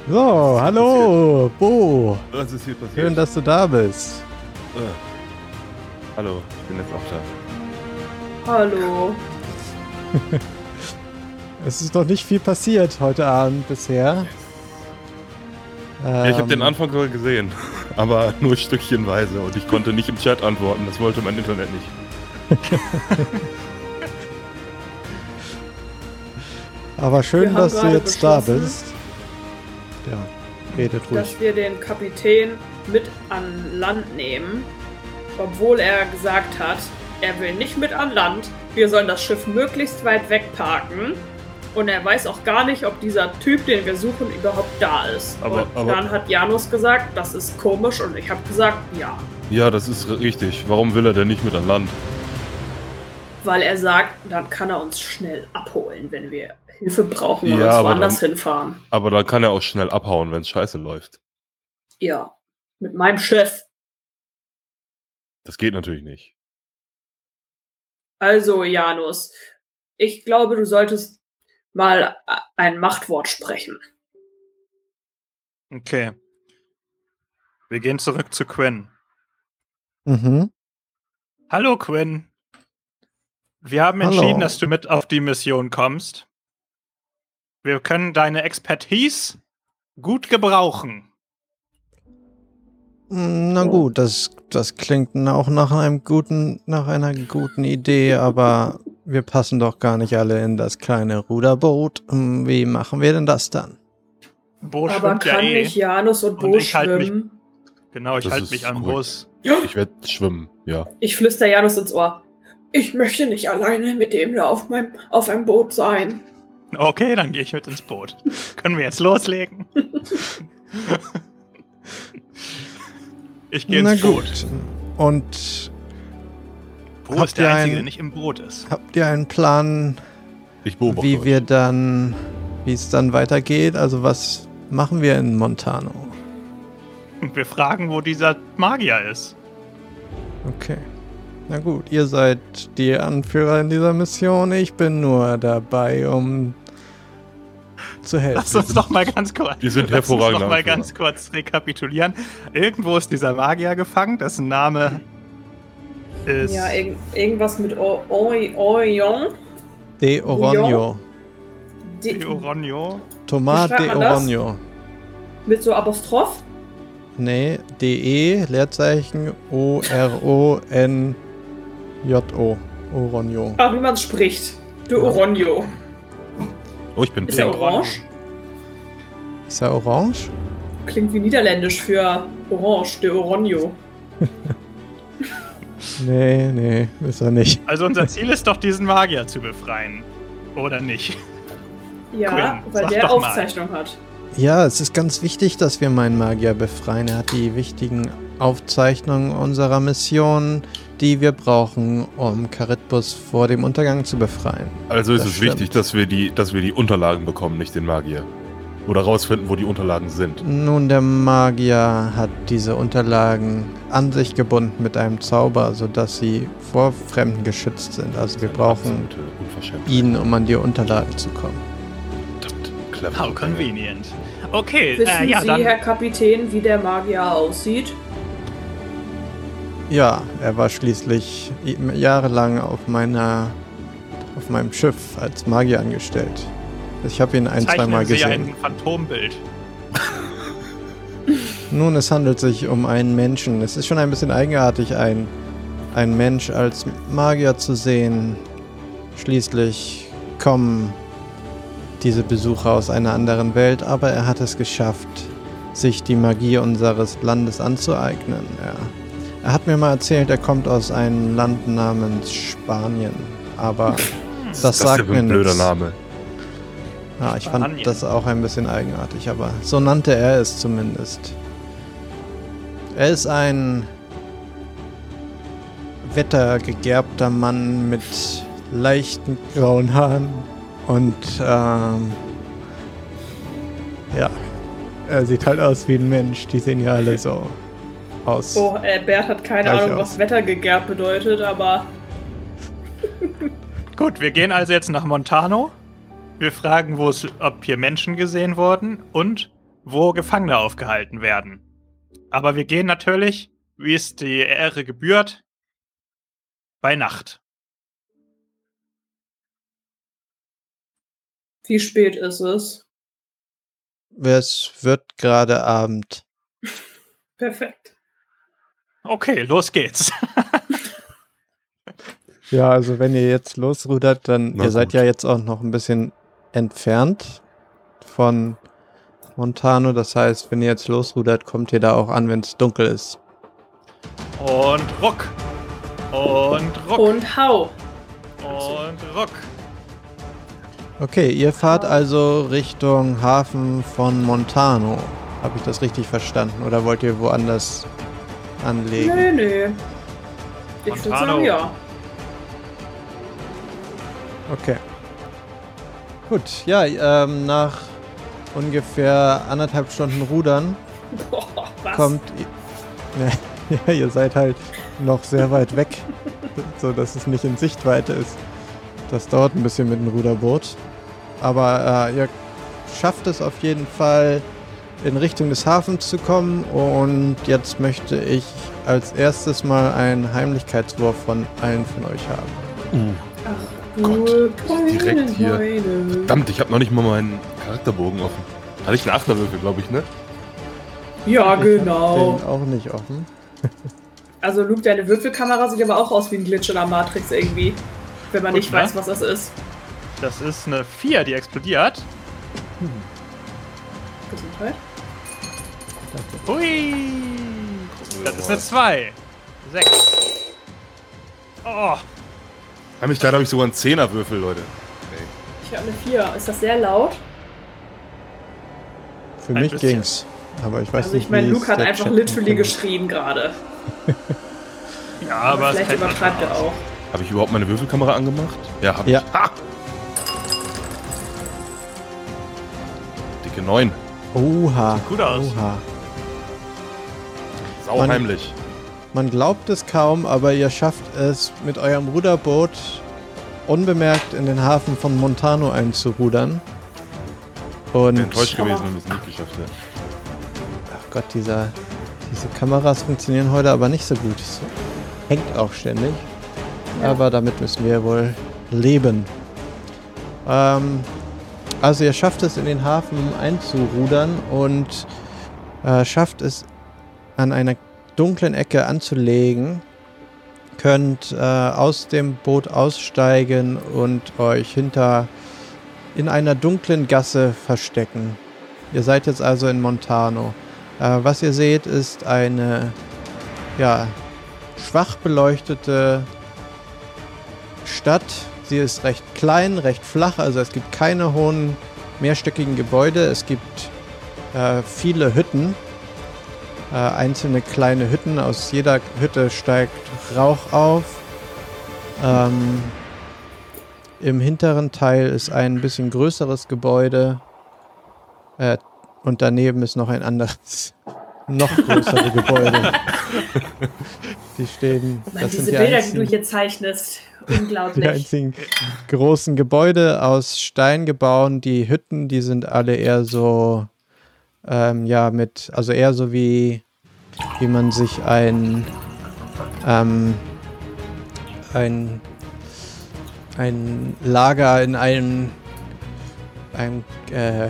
So, hallo, Bo. Was ist hier passiert? Schön, dass du da bist. Äh. Hallo, ich bin jetzt auch da. Hallo. [LAUGHS] Es ist noch nicht viel passiert heute Abend bisher. Ja, ich habe Ähm, den Anfang sogar gesehen, [LAUGHS] aber nur stückchenweise und ich konnte nicht im Chat antworten, das wollte mein Internet nicht. [LAUGHS] Aber schön, dass du jetzt da bist. Ja, redet ruhig. dass wir den Kapitän mit an Land nehmen, obwohl er gesagt hat, er will nicht mit an Land. Wir sollen das Schiff möglichst weit weg parken. Und er weiß auch gar nicht, ob dieser Typ, den wir suchen, überhaupt da ist. Aber- und aber- dann hat Janus gesagt, das ist komisch und ich habe gesagt, ja. Ja, das ist richtig. Warum will er denn nicht mit an Land? Weil er sagt, dann kann er uns schnell abholen, wenn wir Hilfe brauchen und Ja, uns woanders dann- hinfahren. Aber dann kann er auch schnell abhauen, wenn es scheiße läuft. Ja. Mit meinem Chef. Das geht natürlich nicht. Also, Janus, ich glaube, du solltest mal ein Machtwort sprechen. Okay. Wir gehen zurück zu Quinn. Mhm. Hallo Quinn. Wir haben Hallo. entschieden, dass du mit auf die Mission kommst. Wir können deine Expertise gut gebrauchen. Na gut, das, das klingt auch nach einem guten, nach einer guten Idee, aber wir passen doch gar nicht alle in das kleine Ruderboot. Hm, Wie machen wir denn das dann? Bo Aber schwimmt ja kann eh. nicht Janus und Und Bo ich halt mich- schwimmen? Genau, ich halte mich am gut. Bus. Ich werde schwimmen, ja. Ich flüster Janus ins Ohr. Ich möchte nicht alleine mit dem da auf, meinem, auf einem Boot sein. Okay, dann gehe ich mit ins Boot. Können wir jetzt loslegen? [LAUGHS] [LAUGHS] ich gehe Na ins gut. Boot. Und Bo Habt ist der ihr Einzige, ein- der nicht im Boot ist. habt ihr einen Plan, wie euch. wir dann, wie es dann weitergeht? Also was machen wir in Montano? Und [LAUGHS] wir fragen, wo dieser Magier ist. Okay. Na gut, ihr seid die Anführer in dieser Mission. Ich bin nur dabei, um zu helfen. Lass uns doch mal ganz kurz. Wir sind [LAUGHS] lass uns hervorragende doch mal ganz kurz rekapitulieren. Irgendwo ist dieser Magier gefangen, dessen Name ist. Ja, irg irgendwas mit Orion. De Oronio. Die- Oronio. Thomas de? Oronio. Mit so Apostroph? Nee, DE, Leerzeichen O-R-O-N-J-O. Oronio. Ach, wie man es spricht. De Oronio. Oh, ich bin Ist er pink. orange? Ist er orange? Klingt wie niederländisch für Orange, de Oronio. [LAUGHS] Nee, nee, ist er nicht. Also unser Ziel ist doch, diesen Magier zu befreien. Oder nicht? Ja, Quinn, weil sag der doch mal. Aufzeichnung hat. Ja, es ist ganz wichtig, dass wir meinen Magier befreien. Er hat die wichtigen Aufzeichnungen unserer Mission, die wir brauchen, um Charitbus vor dem Untergang zu befreien. Also ist Das es stimmt. wichtig, dass wir, die, dass wir die Unterlagen bekommen, nicht den Magier. Oder rausfinden, wo die Unterlagen sind. Nun, der Magier hat diese Unterlagen an sich gebunden mit einem Zauber, sodass sie vor Fremden geschützt sind. Also wir brauchen ihn, um an die Unterlagen zu kommen. How convenient. Okay, Wissen äh, ja, Sie, dann. Herr Kapitän, wie der Magier aussieht? Ja, er war schließlich jahrelang auf meiner auf meinem Schiff als Magier angestellt. Ich habe ihn ein, Zeichnen zweimal Sie gesehen. ein Phantombild. [LAUGHS] Nun, es handelt sich um einen Menschen. Es ist schon ein bisschen eigenartig, ein, ein Mensch als Magier zu sehen. Schließlich kommen diese Besucher aus einer anderen Welt, aber er hat es geschafft, sich die Magie unseres Landes anzueignen. Er, er hat mir mal erzählt, er kommt aus einem Land namens Spanien, aber [LAUGHS] das, Das ist sagt ja mir ein blöder nichts. Name. Ja, ich fand das auch ein bisschen eigenartig, aber so nannte er es zumindest. Er ist ein wettergegerbter Mann mit leichten grauen Haaren und ähm, ja, er sieht halt aus wie ein Mensch. Die sehen ja alle [LAUGHS] so aus. Oh, äh, Bert hat keine Ahnung, aus. was Wettergegerbt bedeutet, aber [LAUGHS] Gut, wir gehen also jetzt nach Montano. Wir fragen, wo es, ob hier Menschen gesehen wurden und wo Gefangene aufgehalten werden. Aber wir gehen natürlich, wie es die Ehre gebührt, bei Nacht. wie spät ist es? Es wird gerade Abend. [LAUGHS] Perfekt. Okay, los geht's. [LAUGHS] Ja, also wenn ihr jetzt losrudert, dann Na ihr seid gut. ja jetzt auch noch ein bisschen entfernt von Montano. Das heißt, wenn ihr jetzt losrudert, kommt ihr da auch an, wenn es dunkel ist. Und ruck. Und ruck. Und hau. Und ruck. Okay, ihr fahrt also Richtung Hafen von Montano. Habe ich das richtig verstanden? Oder wollt ihr woanders anlegen? Nö, nö. Ich würde sagen, ja. Okay. Gut, ja, ähm, nach ungefähr anderthalb Stunden Rudern [LAUGHS] Boah, was? kommt. Ja, [LAUGHS] ja, ihr seid halt noch sehr weit weg, so dass es nicht in Sichtweite ist. Das dauert ein bisschen mit dem Ruderboot. Aber äh, ihr schafft es auf jeden Fall in Richtung des Hafens zu kommen. Und jetzt möchte ich als erstes mal einen Heimlichkeitswurf von allen von euch haben. Ach, Gott, nur direkt hier. Verdammt, ich habe noch nicht mal meinen Charakterbogen offen. Hatte ich einen Achterwürfel, glaube ich, ne? Ja, Ich hab genau. Den auch nicht offen. [LAUGHS] Also Luke, deine Würfelkamera sieht aber auch aus wie ein Glitch in der Matrix irgendwie. Wenn man Gut, nicht ne? weiß, was das ist. Das ist eine 4, die explodiert. Gesundheit. Hui! Das ist eine 2. 6. Oh, Heimlichkeit habe ich sogar einen Zehnerwürfel, Leute. Ich habe eine 4. Ist das sehr laut? Für Ein mich bisschen. ging's. Aber ich weiß Also nicht, ich meine, Luke hat einfach Chat literally geschrien gerade. ja, aber es Vielleicht übertreibt er auch. Habe ich überhaupt meine Würfelkamera angemacht? Ja, habe Ja. ich. Ha! Dicke 9. Oha. Sieht gut aus. Oha. Sauheimlich. Man glaubt es kaum, aber ihr schafft es mit eurem Ruderboot unbemerkt in den Hafen von Montano einzurudern. Und Ich bin enttäuscht gewesen, wenn wir es nicht geschafft hätten. ach Gott, dieser, diese Kameras funktionieren heute aber nicht so gut. Es hängt auch ständig. Aber damit müssen wir wohl leben. Ähm, also ihr schafft es in den Hafen einzurudern und äh, schafft es an einer dunklen Ecke anzulegen. Könnt äh, aus dem Boot aussteigen und euch hinter in einer dunklen Gasse verstecken. Ihr seid jetzt also in Montano. Äh, was ihr seht, ist eine ja, schwach beleuchtete Stadt. Sie ist recht klein, recht flach, also es gibt keine hohen mehrstöckigen Gebäude. Es gibt äh, viele Hütten, äh, einzelne kleine Hütten. Aus jeder Hütte steigt Rauch auf. Ähm, Im hinteren Teil ist ein bisschen größeres Gebäude. Äh, und daneben ist noch ein anderes, [LAUGHS] noch größere Gebäude. Die stehen. Mann, Das sind diese die Bilder, die du einzigen, hier zeichnest. [LAUGHS] die Unglaublich. einzigen großen Gebäude aus Stein gebaut. Die Hütten, die sind alle eher so, ähm, ja, mit, also eher so wie, wie man sich ein, ähm, ein, ein Lager in einem, einem, äh,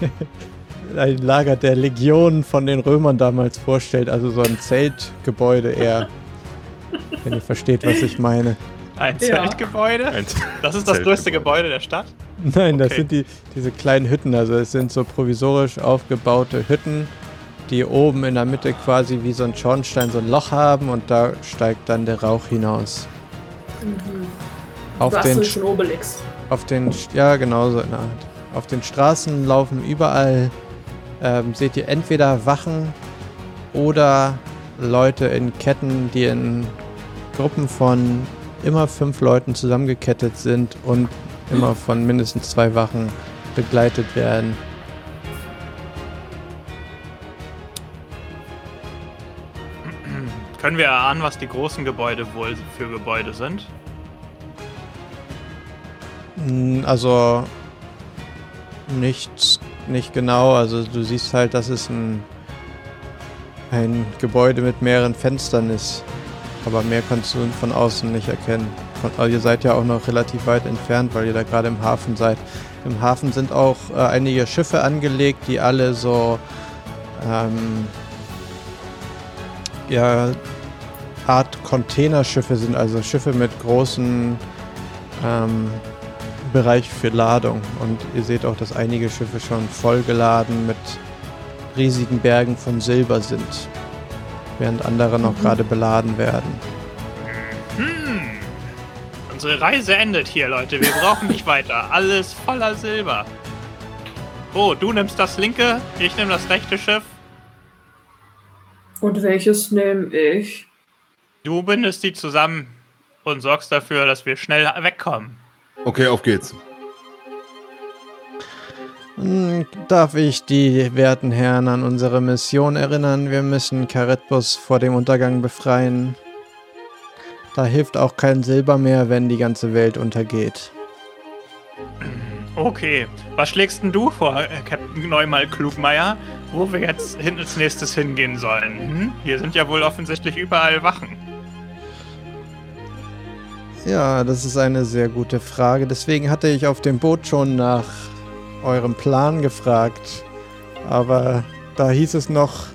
[LAUGHS] ein Lager der Legion von den Römern damals vorstellt. Also so ein Zeltgebäude eher. Wenn ihr versteht, was ich meine. Ein Ja. Zeltgebäude? Das ist das größte. Gebäude der Stadt? [LAUGHS] Nein, das Okay. sind die, diese kleinen Hütten. Also es sind so provisorisch aufgebaute Hütten, die oben in der Mitte quasi wie so ein Schornstein so ein Loch haben und da steigt dann der Rauch hinaus. Mhm. Auf du den, Obelix. auf den, ja genau so in der Art. Auf den Straßen laufen überall, ähm, seht ihr entweder Wachen oder Leute in Ketten, die in Gruppen von immer fünf Leuten zusammengekettet sind und immer von mindestens zwei Wachen begleitet werden. Können wir erahnen, was die großen Gebäude wohl für Gebäude sind? Mm, Also nichts, nicht genau. Also du siehst halt, dass es ein, ein Gebäude mit mehreren Fenstern ist. Aber mehr kannst du von außen nicht erkennen. Von, also ihr seid ja auch noch relativ weit entfernt, weil ihr da gerade im Hafen seid. Im Hafen sind auch äh, einige Schiffe angelegt, die alle so ähm, ja, Art Containerschiffe sind, also Schiffe mit großen ähm, Bereich für Ladung. Und ihr seht auch, dass einige Schiffe schon vollgeladen mit riesigen Bergen von Silber sind, während andere noch gerade beladen werden. Unsere Reise endet hier, Leute. Wir brauchen nicht weiter. Alles voller Silber. Oh, du nimmst das linke, ich nehme das rechte Schiff. Und welches nehme ich? Du bindest die zusammen und sorgst dafür, dass wir schnell wegkommen. Okay, auf geht's. Hm, Darf ich die werten Herren an unsere Mission erinnern? Wir müssen Karetbus vor dem Untergang befreien. Da hilft auch kein Silber mehr, wenn die ganze Welt untergeht. Okay, was schlägst denn du vor, äh, Captain Neumal Klugmeier, wo wir jetzt hin als nächstes hingehen sollen? Hm? Hier sind ja wohl offensichtlich überall Wachen. Ja, das ist eine sehr gute Frage. Deswegen hatte ich auf dem Boot schon nach eurem Plan gefragt. Aber da hieß es noch,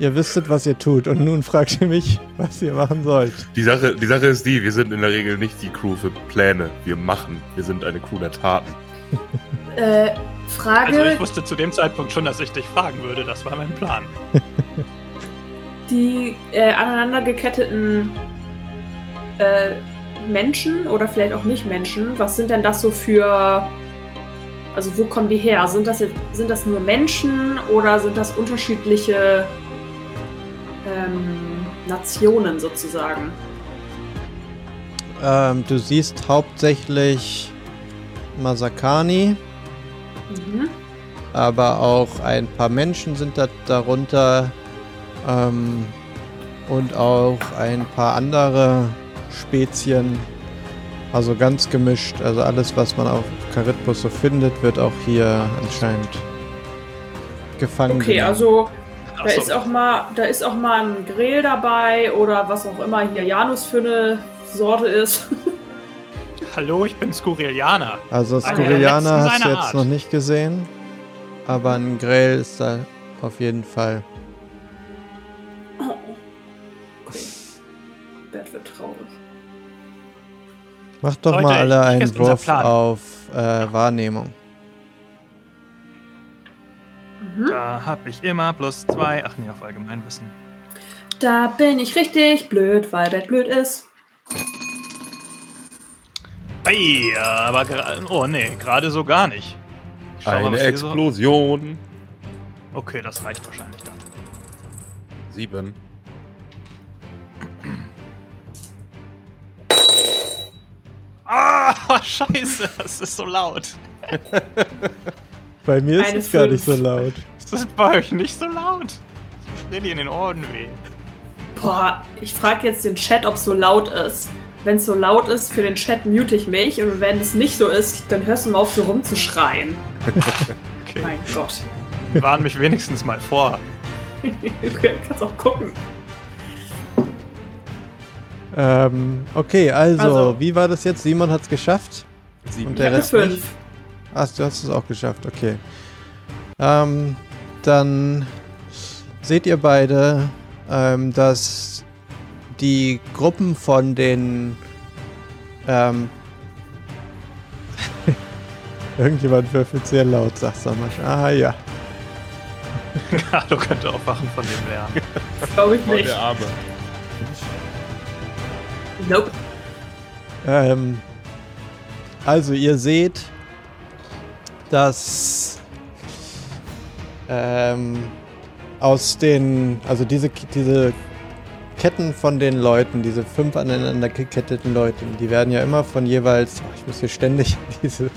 ihr wisstet, was ihr tut. Und nun fragt ihr mich, was ihr machen sollt. Die Sache, die Sache ist die, wir sind in der Regel nicht die Crew für Pläne. Wir machen. Wir sind eine Crew der Taten. Äh, Frage. Also ich wusste zu dem Zeitpunkt schon, dass ich dich fragen würde. Das war mein Plan. [LAUGHS] die äh, aneinander geketteten äh, Menschen oder vielleicht auch nicht Menschen, was sind denn das so für. Also, wo kommen die her? Sind das, jetzt, sind das nur Menschen oder sind das unterschiedliche ähm, Nationen sozusagen? Ähm, du siehst hauptsächlich Masakani, Mhm. aber auch ein paar Menschen sind da darunter. Ähm, und auch ein paar andere Spezien. Also ganz gemischt. Also alles, was man auf Charitbus so findet, wird auch hier anscheinend gefangen. Okay, genommen. also da so. ist auch mal, da ist auch mal ein Grill dabei oder was auch immer hier Janus für eine Sorte ist. [LAUGHS] Hallo, ich bin Skurilianer. Also letzten hast du jetzt Art. noch nicht gesehen. Aber ein Grail ist da auf jeden Fall. Oh. Okay. Bert wird traurig. Macht doch Leute, mal alle einen Wurf auf äh, Wahrnehmung. Mhm. Da habe ich immer plus zwei. Ach nee, auf Allgemeinwissen. Da bin ich richtig blöd, weil Bert blöd ist. Ei, aber gra- oh nee, gerade so gar nicht. Schau mal, Eine was hier so- Explosion. Okay, das reicht wahrscheinlich dann. Sieben. Ah, [LAUGHS] scheiße, das ist so laut. Bei mir ist Eine es gar nicht Fünf. so laut. Das ist bei euch nicht so laut. Stell dir in den Ohren weh. Boah, ich frage jetzt den Chat, ob es so laut ist. Wenn es so laut ist, für den Chat mute ich mich. Und wenn es nicht so ist, dann hörst du mal auf, so rumzuschreien. [LAUGHS] Okay. Mein Gott. Warn mich wenigstens mal vor. [LAUGHS] Du kannst auch gucken. Ähm, okay, also, Also. wie war das jetzt? Simon hat es geschafft. Sieben. Und Ich der Rest nicht? fünf. Ach, du hast es auch geschafft, okay. Ähm, dann seht ihr beide, ähm, dass die Gruppen von den ähm, [LAUGHS] Irgendjemand würfelt sehr laut, sagt Samasch. Ah ja. [LAUGHS] Carlo könnte auch Wachen von dem lernen. Glaube ich nicht. der Arme. Nope. Ähm, also ihr seht, dass ähm, aus den, also diese, diese Ketten von den Leuten, diese fünf aneinander geketteten Leute, die werden ja immer von jeweils, oh, ich muss hier ständig [LAUGHS] diese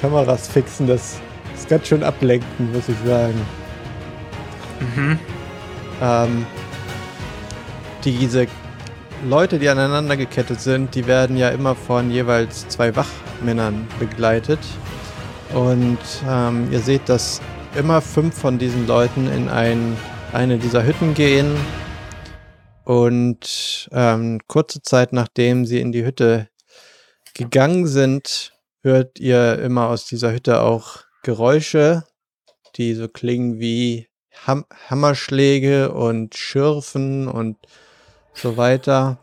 Kameras fixen, das ist ganz schön ablenken, muss ich sagen. Mhm. Ähm, diese Leute, die aneinander gekettet sind, die werden ja immer von jeweils zwei Wachmännern begleitet. Und ähm, ihr seht, dass immer fünf von diesen Leuten in ein, eine dieser Hütten gehen. Und ähm, kurze Zeit nachdem sie in die Hütte gegangen sind, hört ihr immer aus dieser Hütte auch Geräusche, die so klingen wie Ham Hammerschläge und Schürfen und so weiter.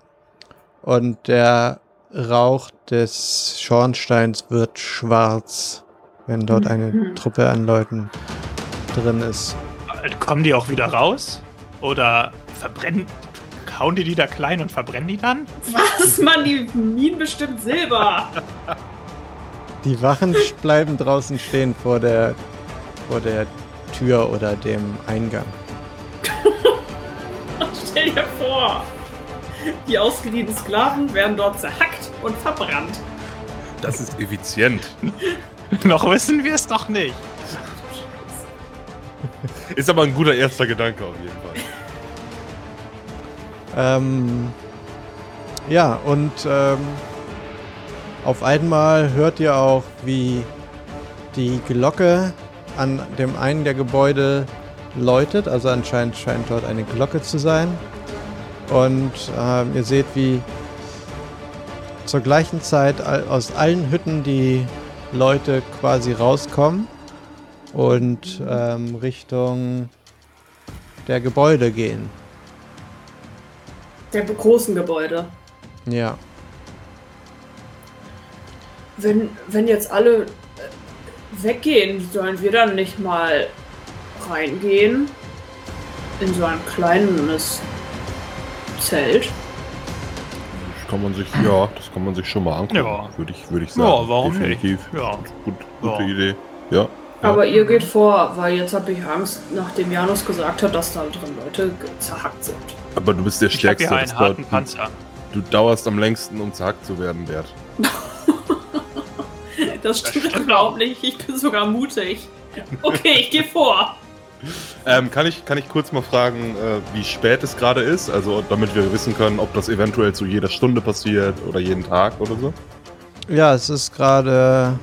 Und der Rauch des Schornsteins wird schwarz, wenn dort eine Mhm. Truppe an Leuten drin ist. Kommen die auch wieder raus? Oder verbrennen. Hauen die die da klein und verbrennen die dann? Was, Mann, die Minen bestimmt Silber. Die Wachen bleiben draußen stehen vor der, vor der Tür oder dem Eingang. [LAUGHS] Stell dir vor. Die ausgeliehenen Sklaven werden dort zerhackt und verbrannt. Das ist effizient. [LAUGHS] Noch wissen wir es doch nicht. [LAUGHS] Ist aber ein guter erster Gedanke auf jeden Fall. Ähm, ja, und ähm, auf einmal hört ihr auch, wie die Glocke an dem einen der Gebäude läutet. Also anscheinend scheint dort eine Glocke zu sein. Und ähm, ihr seht, wie zur gleichen Zeit aus allen Hütten die Leute quasi rauskommen und ähm, Richtung der Gebäude gehen. Der großen Gebäude. Ja. Wenn, wenn jetzt alle äh, weggehen, sollen wir dann nicht mal reingehen? In so ein kleines Zelt? Das kann man sich, ja, das kann man sich schon mal angucken. Ja. Würde ich, würde ich sagen. Ja, warum Definitiv. nicht? Ja. Gut, gute Ja. Idee. Ja. Aber ihr geht vor, weil jetzt habe ich Angst, nachdem Janus gesagt hat, dass da drin Leute zerhackt sind. Aber du bist der Ich habe Stärkste. hier das einen harten Panzer. Du dauerst am längsten, um zerhackt zu werden, Bert. [LAUGHS] Das stimmt stimmt überhaupt nicht. Ich bin sogar mutig. Okay, ich gehe vor. [LAUGHS] Ähm, kann, ich, kann ich kurz mal fragen, äh, wie spät es gerade ist? Also, damit wir wissen können, ob das eventuell zu jeder Stunde passiert oder jeden Tag oder so? Ja, es ist gerade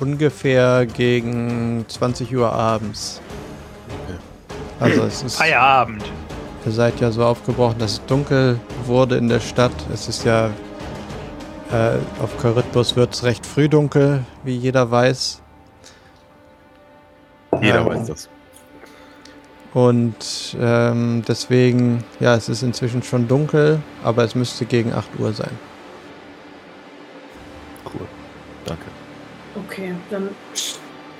ungefähr gegen 20 Uhr abends. Also es ist, Feierabend. ihr seid ja so aufgebrochen, dass es dunkel wurde in der Stadt. Es ist ja äh, auf Charybdis wird es recht früh dunkel, wie jeder weiß. Jeder Ähm, weiß das. Und ähm, deswegen, ja, es ist inzwischen schon dunkel, aber es müsste gegen 8 Uhr sein. Cool. Danke. Okay, dann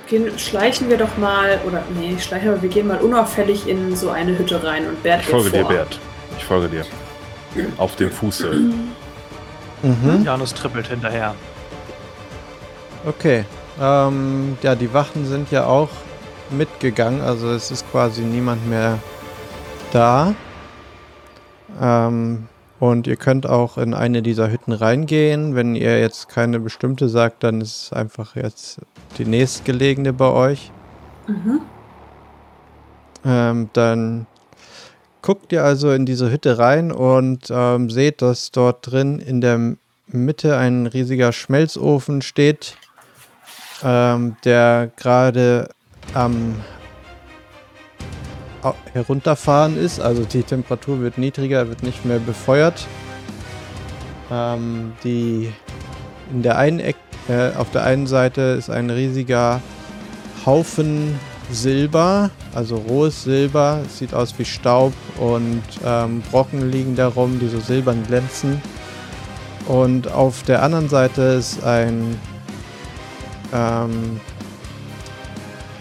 gehen, schleichen wir doch mal, oder nee, schleichen wir, wir gehen mal unauffällig in so eine Hütte rein und Bert Ich folge vor. dir, Bert. Ich folge dir. Auf dem Fuße. Mhm. Janus trippelt hinterher. Okay. Ähm, ja, die Wachen sind ja auch mitgegangen, also es ist quasi niemand mehr da. Ähm, und ihr könnt auch in eine dieser Hütten reingehen. Wenn ihr jetzt keine bestimmte sagt, dann ist es einfach jetzt die nächstgelegene bei euch. Mhm. Ähm, dann guckt ihr also in diese Hütte rein und ähm, seht, dass dort drin in der Mitte ein riesiger Schmelzofen steht, ähm, der gerade am herunterfahren ist. Also die Temperatur wird niedriger, wird nicht mehr befeuert. Ähm, die in der einen Eck, äh, auf der einen Seite ist ein riesiger Haufen Silber, also rohes Silber. Es sieht aus wie Staub und ähm, Brocken liegen da rum, die so silbern glänzen. Und auf der anderen Seite ist ein ähm,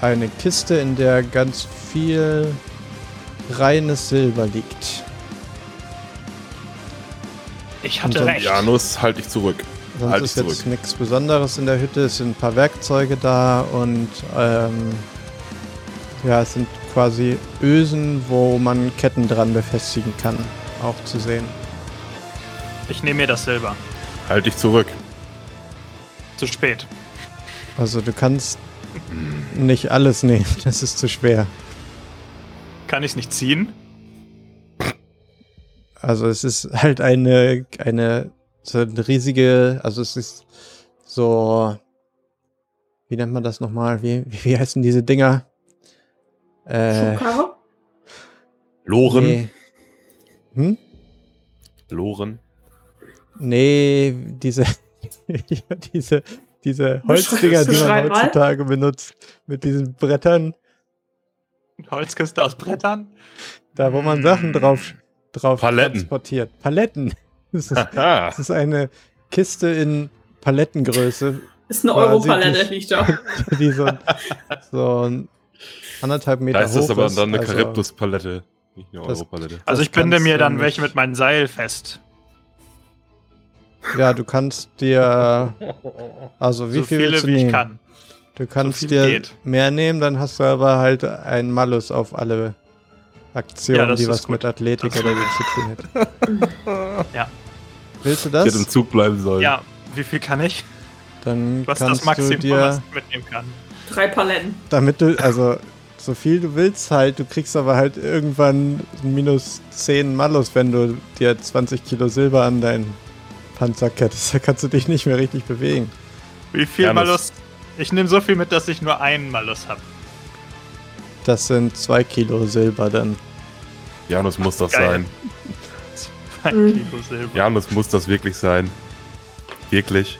eine Kiste, in der ganz viel reines Silber liegt. Ich hatte recht. Janus, halt dich zurück. Sonst Halt ist jetzt nichts Besonderes in der Hütte. Es sind ein paar Werkzeuge da und ähm, ja, es sind quasi Ösen, wo man Ketten dran befestigen kann, auch zu sehen. Ich nehme mir das Silber. Halt dich zurück. Zu spät. Also du kannst nicht alles nehmen, [LAUGHS] das ist zu schwer. Kann ich es nicht ziehen? Also es ist halt eine, eine, so eine riesige, also es ist so, wie nennt man das nochmal? Wie, wie heißen diese Dinger? Äh? Loren. nee. Hm? Loren. Nee, diese, [LAUGHS] diese, diese Holzdinger, die man heutzutage benutzt, mit diesen Brettern, Holzkiste aus Brettern? da wo man Sachen drauf, drauf Paletten. transportiert. Paletten. [LAUGHS] Das ist, das ist eine Kiste in Palettengröße, Ist eine Europalette, nicht- liegt [LAUGHS] da. die so, so ein anderthalb Meter Da ist hoch das aber ist. dann eine also, Charybdis-Palette. Nicht eine Europalette. Also ich binde mir dann welche mit meinem Seil fest. Ja, du kannst dir, also wie so viel viele wie nehmen? ich kann. Du kannst viel dir geht. mehr nehmen, dann hast du aber halt einen Malus auf alle Aktionen, Ja, das die was gut. mit Athletik Das oder so zu tun hat. [LAUGHS] Ja. Willst du Ich hätte im das? Zug bleiben sollen. Ja, wie viel kann ich? Dann Was ist das kannst du Maximum, was dir, ich mitnehmen kann? Drei Paletten. damit du, also so viel du willst halt, du kriegst aber halt irgendwann minus 10 Malus, wenn du dir 20 Kilo Silber an deinen Panzer kettest. [LAUGHS] Da kannst du dich nicht mehr richtig bewegen. Wie viel Janus. Malus Ich nehme so viel mit, dass ich nur einen Malus habe. Das sind zwei Kilo Silber dann. Janus muss das Geil. sein. [LAUGHS] Zwei. Kilo Silber. Janus muss das wirklich sein. Wirklich.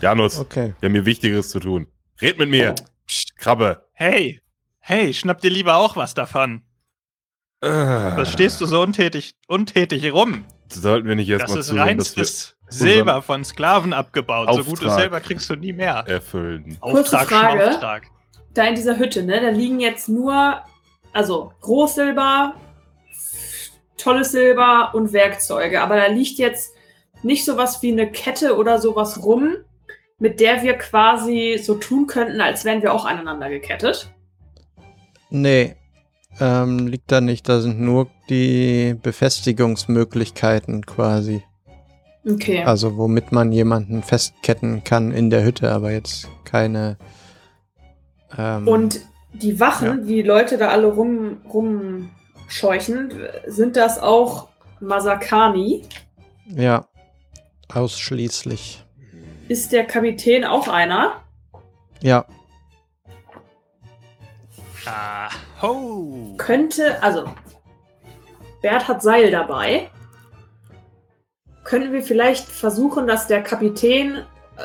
Janus, Okay. wir haben hier Wichtigeres zu tun. Red mit mir. Psst, Krabbe. Hey, hey, schnapp dir lieber auch was davon. Ah, Was stehst du so untätig, untätig rum? Sollten wir nicht Das erstmal ist zusehen, dass wir Silber von Sklaven abgebaut. So gutes Auftrag. Silber kriegst du nie mehr. erfüllen? Kurze Auftrag, Frage. Schmauftrag. Da in dieser Hütte, ne, da liegen jetzt nur, also Großsilber, tolles Silber und Werkzeuge. Aber da liegt jetzt nicht sowas wie eine Kette oder sowas rum, mit der wir quasi so tun könnten, als wären wir auch aneinander gekettet. Nee, ähm, liegt da nicht. Da sind nur die Befestigungsmöglichkeiten quasi. Okay. Also womit man jemanden festketten kann in der Hütte, aber jetzt keine. Ähm, Und die Wachen, die Leute da alle rum, rumscheuchen, sind das auch Masakani? Ja, ausschließlich. Ist der Kapitän auch einer? Ja, Ah, ho. Könnte, also, Bert hat Seil dabei. Könnten wir vielleicht versuchen, dass der Kapitän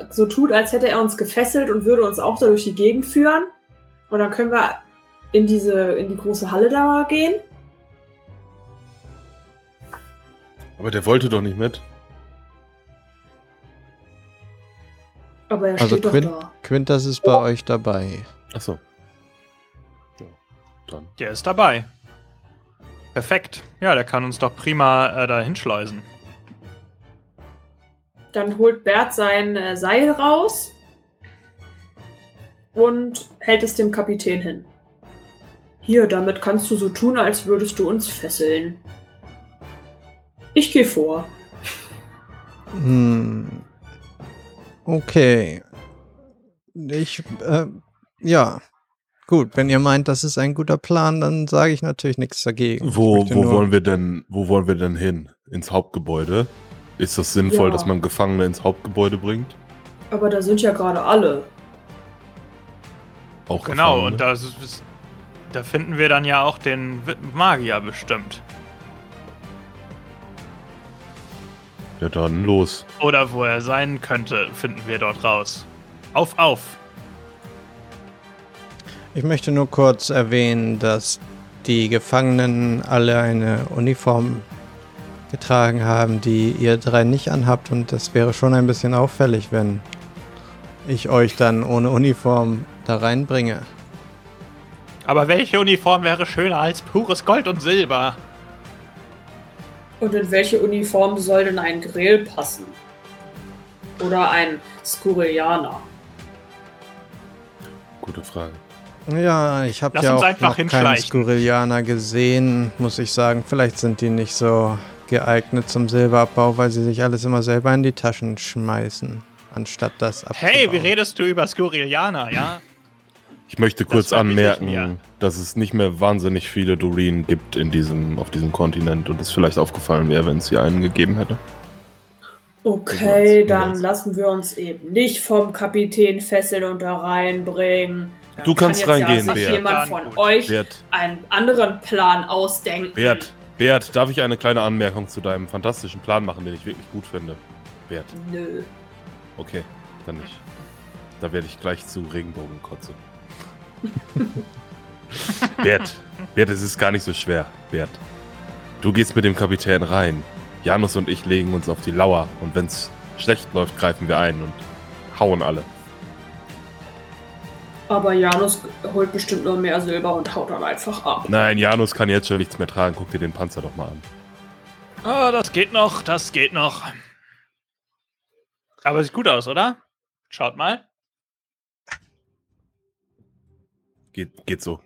so tut, als hätte er uns gefesselt und würde uns auch da durch die Gegend führen? Und dann können wir in diese, in die große Halle da gehen? Aber der wollte doch nicht mit. Aber er Also steht Quint, doch da. Quintas ist bei euch dabei. Achso. Ja, dann. Der ist dabei. Perfekt. Ja, der kann uns doch prima äh, da hinschleusen. Dann holt Bert sein äh, Seil raus und hält es dem Kapitän hin. Hier, damit kannst du so tun, als würdest du uns fesseln. Ich gehe vor. Hm. Okay. Ich, äh, ja. Gut, wenn ihr meint, das ist ein guter Plan, dann sage ich natürlich nichts dagegen. Wo, wo wollen wir denn, wo wollen wir denn hin? Ins Hauptgebäude? Ist das sinnvoll, Ja. dass man Gefangene ins Hauptgebäude bringt? Aber da sind ja gerade alle. Auch Genau, Gefangene? und da, da finden wir dann ja auch den Magier bestimmt. Ja, dann los. Oder wo er sein könnte, finden wir dort raus. Auf, auf. Ich möchte nur kurz erwähnen, dass die Gefangenen alle eine Uniform getragen haben, die ihr drei nicht anhabt und das wäre schon ein bisschen auffällig, wenn ich euch dann ohne Uniform da reinbringe. Aber welche Uniform wäre schöner als pures Gold und Silber? Und in welche Uniform soll denn ein Grill passen? Oder ein Skurrianer? Gute Frage. Ja, ich habe ja auch noch keine hinschleichen. Skurrilianer gesehen, muss ich sagen. Vielleicht sind die nicht so geeignet zum Silberabbau, weil sie sich alles immer selber in die Taschen schmeißen, anstatt das abzubauen. Hey, wie redest du über Skurrilianer, ja? Ich möchte kurz ich mir. anmerken, dass es nicht mehr wahnsinnig viele Doreen gibt in diesem, auf diesem Kontinent und es vielleicht aufgefallen wäre, wenn es hier einen gegeben hätte. Okay, dann lassen wir uns eben nicht vom Kapitän fesseln und da reinbringen. Dann Du kannst kann jetzt reingehen, ja sich Bert. jemand von euch Bert, einen anderen Plan ausdenken. Bert, Bert, darf ich eine kleine Anmerkung zu deinem fantastischen Plan machen, den ich wirklich gut finde? Bert, Nö. okay, dann nicht. Da werde ich gleich zu Regenbogenkotze. [LAUGHS] Bert, Bert, es ist gar nicht so schwer, Bert. Du gehst mit dem Kapitän rein. Janus und ich legen uns auf die Lauer und wenn's schlecht läuft, greifen wir ein und hauen alle. Aber Janus holt bestimmt nur mehr Silber und haut dann einfach ab. Nein, Janus kann jetzt schon nichts mehr tragen. Guck dir den Panzer doch mal an. Oh, das geht noch, das geht noch. Aber sieht gut aus, oder? Schaut mal. Geht, geht so.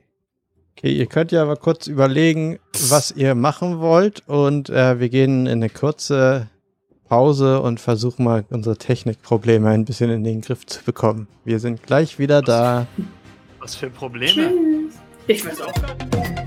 Okay, ihr könnt ja aber kurz überlegen, was ihr machen wollt und äh, wir gehen in eine kurze Pause und versuchen mal unsere Technikprobleme ein bisschen in den Griff zu bekommen. Wir sind gleich wieder da. Was für Probleme. Tschüss. Ich weiß auch.